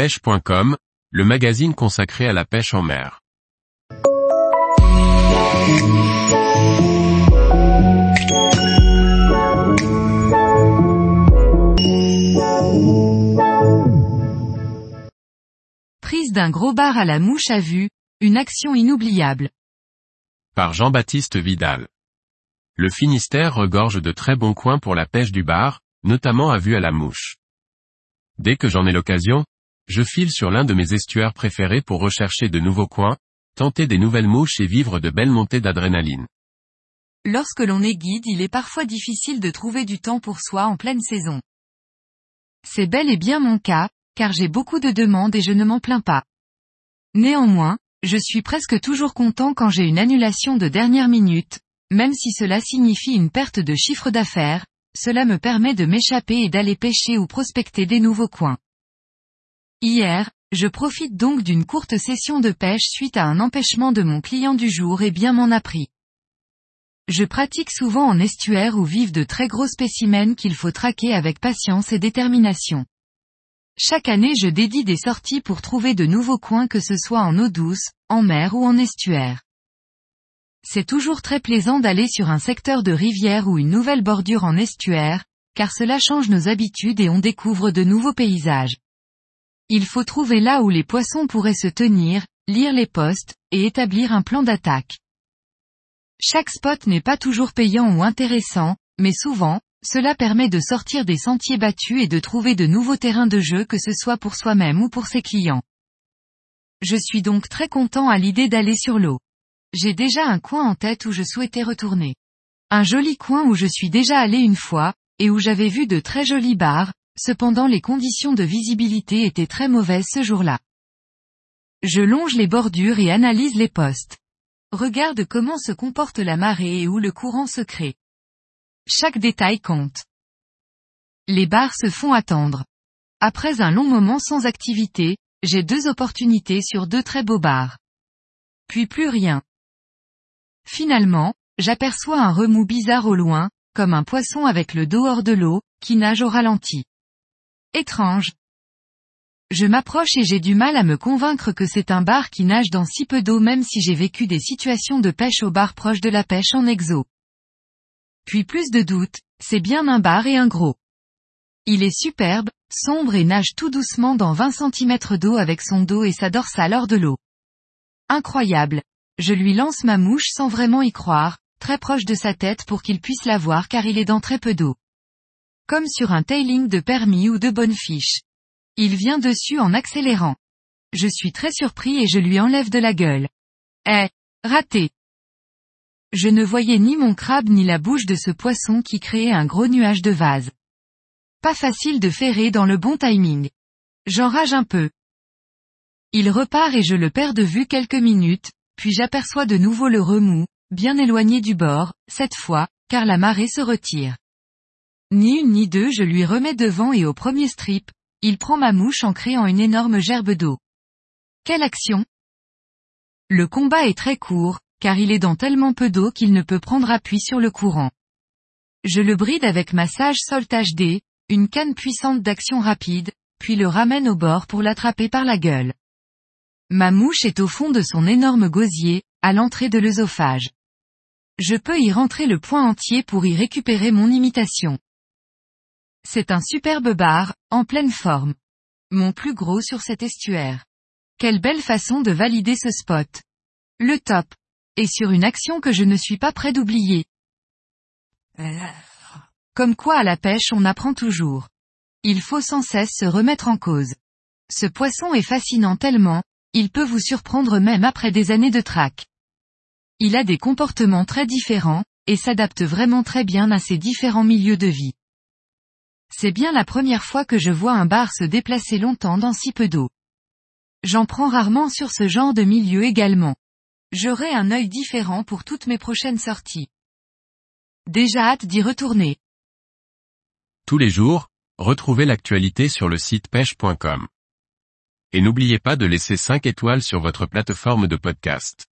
pêche.com, le magazine consacré à la pêche en mer. Prise d'un gros bar à la mouche à vue, une action inoubliable. Par Jean-Baptiste Vidal. Le Finistère regorge de très bons coins pour la pêche du bar, notamment à vue à la mouche. Dès que j'en ai l'occasion, je file sur l'un de mes estuaires préférés pour rechercher de nouveaux coins, tenter des nouvelles mouches et vivre de belles montées d'adrénaline. Lorsque l'on est guide, il est parfois difficile de trouver du temps pour soi en pleine saison. C'est bel et bien mon cas, car j'ai beaucoup de demandes et je ne m'en plains pas. Néanmoins, je suis presque toujours content quand j'ai une annulation de dernière minute, même si cela signifie une perte de chiffre d'affaires, cela me permet de m'échapper et d'aller pêcher ou prospecter des nouveaux coins. Hier, je profite donc d'une courte session de pêche suite à un empêchement de mon client du jour et bien m'en a pris. Je pratique souvent en estuaire où vivent de très gros spécimens qu'il faut traquer avec patience et détermination. Chaque année je dédie des sorties pour trouver de nouveaux coins que ce soit en eau douce, en mer ou en estuaire. C'est toujours très plaisant d'aller sur un secteur de rivière ou une nouvelle bordure en estuaire, car cela change nos habitudes et on découvre de nouveaux paysages. Il faut trouver là où les poissons pourraient se tenir, lire les postes, et établir un plan d'attaque. Chaque spot n'est pas toujours payant ou intéressant, mais souvent, cela permet de sortir des sentiers battus et de trouver de nouveaux terrains de jeu que ce soit pour soi-même ou pour ses clients. Je suis donc très content à l'idée d'aller sur l'eau. J'ai déjà un coin en tête où je souhaitais retourner. Un joli coin où je suis déjà allé une fois, et où j'avais vu de très jolis bars, cependant les conditions de visibilité étaient très mauvaises ce jour-là. Je longe les bordures et analyse les postes. Regarde comment se comporte la marée et où le courant se crée. Chaque détail compte. Les bars se font attendre. Après un long moment sans activité, j'ai deux opportunités sur deux très beaux bars. Puis plus rien. Finalement, j'aperçois un remous bizarre au loin, comme un poisson avec le dos hors de l'eau, qui nage au ralenti. Étrange. Je m'approche et j'ai du mal à me convaincre que c'est un bar qui nage dans si peu d'eau même si j'ai vécu des situations de pêche au bar proche de la pêche en exo. Puis plus de doute, c'est bien un bar et un gros. Il est superbe, sombre et nage tout doucement dans 20 cm d'eau avec son dos et sa dorsale hors de l'eau. Incroyable, je lui lance ma mouche sans vraiment y croire, très proche de sa tête pour qu'il puisse la voir car il est dans très peu d'eau. Comme sur un tailing de permis ou de bonne fiche. Il vient dessus en accélérant. Je suis très surpris et je lui enlève de la gueule. Eh, raté. Je ne voyais ni mon crabe ni la bouche de ce poisson qui créait un gros nuage de vase. Pas facile de ferrer dans le bon timing. J'enrage un peu. Il repart et je le perds de vue quelques minutes, puis j'aperçois de nouveau le remous, bien éloigné du bord, cette fois, car la marée se retire. Ni une ni deux je lui remets devant et au premier strip, il prend ma mouche en créant une énorme gerbe d'eau. Quelle action Le combat est très court, car il est dans tellement peu d'eau qu'il ne peut prendre appui sur le courant. Je le bride avec ma sage soltage D, une canne puissante d'action rapide, puis le ramène au bord pour l'attraper par la gueule. Ma mouche est au fond de son énorme gosier, à l'entrée de l'œsophage. Je peux y rentrer le point entier pour y récupérer mon imitation. C'est un superbe bar, en pleine forme. Mon plus gros sur cet estuaire. Quelle belle façon de valider ce spot. Le top. Et sur une action que je ne suis pas prêt d'oublier. Comme quoi à la pêche on apprend toujours. Il faut sans cesse se remettre en cause. Ce poisson est fascinant tellement, il peut vous surprendre même après des années de traque. Il a des comportements très différents, et s'adapte vraiment très bien à ses différents milieux de vie. C'est bien la première fois que je vois un bar se déplacer longtemps dans si peu d'eau. J'en prends rarement sur ce genre de milieu également. J'aurai un œil différent pour toutes mes prochaines sorties. Déjà hâte d'y retourner. Tous les jours, retrouvez l'actualité sur le site pêche.com. Et n'oubliez pas de laisser 5 étoiles sur votre plateforme de podcast.